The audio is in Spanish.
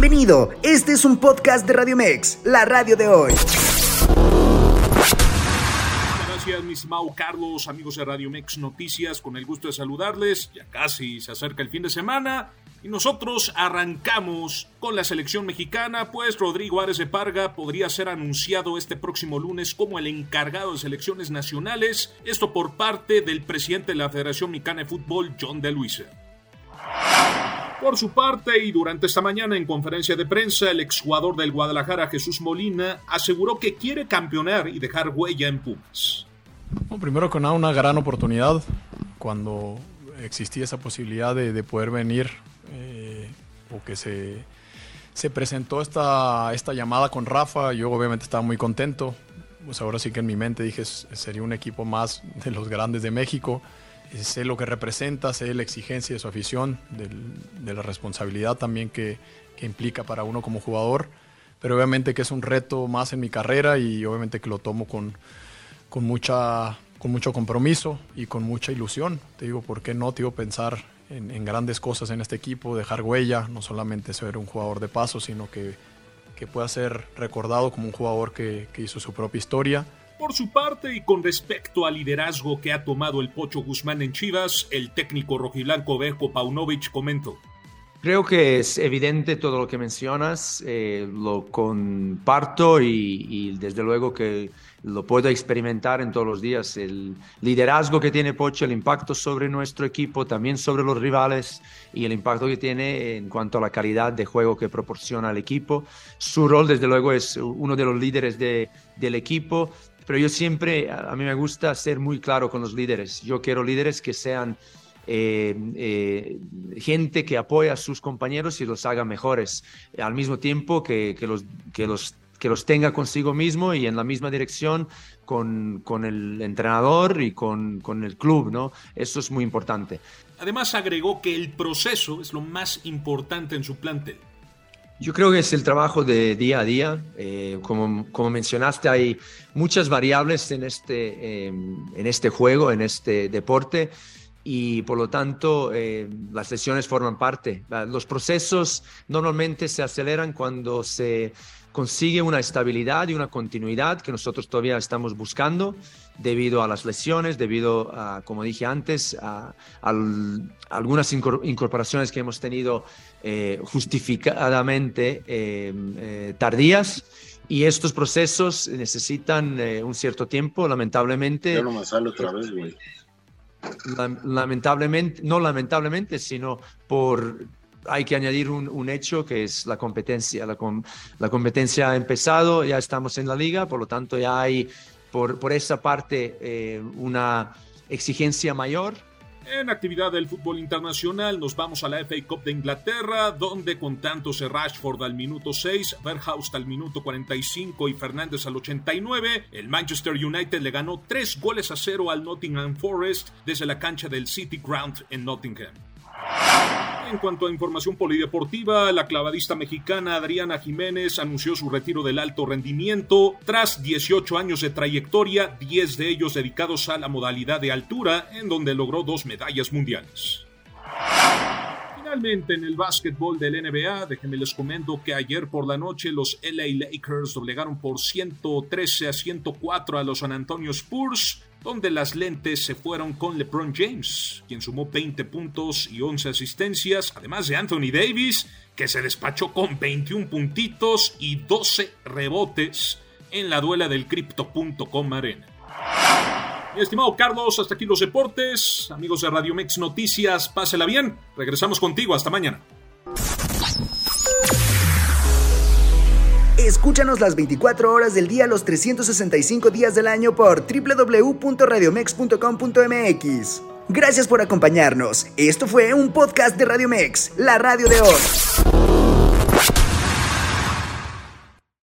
Bienvenido, este es un podcast de Radio Mex, la radio de hoy. Gracias, mi estimado Carlos, amigos de Radio Mex Noticias, con el gusto de saludarles. Ya casi se acerca el fin de semana y nosotros arrancamos con la selección mexicana, pues Rodrigo Ares de Parga podría ser anunciado este próximo lunes como el encargado de selecciones nacionales, esto por parte del presidente de la Federación Mexicana de Fútbol, John de Luisa. Por su parte, y durante esta mañana en conferencia de prensa, el exjugador del Guadalajara, Jesús Molina, aseguró que quiere campeonar y dejar huella en Pumas. primero que nada, una gran oportunidad cuando existía esa posibilidad de, poder venir eh, o que se, se presentó esta, esta llamada con Rafa. Yo obviamente estaba muy contento. Pues ahora sí que en mi mente dije, sería un equipo más de los grandes de México sé lo que representa, sé la exigencia de su afición, de la responsabilidad también que, implica para uno como jugador, pero obviamente que es un reto más en mi carrera y obviamente que lo tomo con, con, mucha, con mucho compromiso y con mucha ilusión. Te digo, ¿por qué no? Te digo, pensar en, grandes cosas en este equipo, dejar huella, no solamente ser un jugador de paso, sino que, que pueda ser recordado como un jugador que hizo su propia historia por su parte, y con respecto al liderazgo que ha tomado el Pocho Guzmán en Chivas, el técnico rojiblanco Bejo Paunovic comentó. Creo que es evidente todo lo que mencionas, eh, lo comparto y, desde luego que lo puedo experimentar en todos los días. El liderazgo que tiene Pocho, el impacto sobre nuestro equipo, también sobre los rivales y el impacto que tiene en cuanto a la calidad de juego que proporciona al equipo. Su rol, desde luego, es uno de los líderes de, del equipo pero yo siempre, a mí me gusta ser muy claro con los líderes. Yo quiero líderes que sean eh, eh, gente que apoya a sus compañeros y los haga mejores, al mismo tiempo que, que, los, que, los, que los tenga consigo mismo y en la misma dirección con, con el entrenador y con, con el club, ¿no? Eso es muy importante. Además agregó que el proceso es lo más importante en su plantel. Yo creo que es el trabajo de día a día. Eh, como, como, mencionaste, hay muchas variables en este, em, en este juego, en este deporte, y por lo tanto eh, las lesiones forman parte. Los procesos normalmente se aceleran cuando se consigue una estabilidad y una continuidad que nosotros todavía estamos buscando debido a las lesiones, debido a, como dije antes, a, algunas incorporaciones que hemos tenido eh, justificadamente eh, eh, tardías. Y estos procesos necesitan un cierto tiempo, lamentablemente. Ya no me sale otra vez, güey. Lamentablemente, no lamentablemente, sino por hay que añadir un, hecho que es la competencia. La, competencia ha empezado, ya estamos en la liga, por lo tanto ya hay por, por esa parte eh, una exigencia mayor. En actividad del fútbol internacional nos vamos a la FA Cup de Inglaterra, donde con tantos Rashford al minuto 6, Berghaus al minuto 45 y Fernández al 89, el Manchester United le ganó 3 goles a 0 al Nottingham Forest desde la cancha del City Ground en Nottingham. En cuanto a información polideportiva, la clavadista mexicana Adriana Jiménez anunció su retiro del alto rendimiento tras 18 años de trayectoria, 10 de ellos dedicados a la modalidad de altura, en donde logró dos medallas mundiales. Finalmente, en el básquetbol del NBA, déjenme les comento que ayer por la noche los LA Lakers doblegaron por 113 a 104 a los San Antonio Spurs donde las lentes se fueron con LeBron James, quien sumó 20 puntos y 11 asistencias, además de Anthony Davis, que se despachó con 21 puntitos y 12 rebotes en la duela del Crypto.com Arena. Mi estimado Carlos, hasta aquí los deportes. Amigos de Radio Mex Noticias, pásela bien. Regresamos contigo. Hasta mañana. Escúchanos las 24 horas del día, los 365 días del año por www.radiomex.com.mx. Gracias por acompañarnos. Esto fue un podcast de Radiomex, la radio de hoy.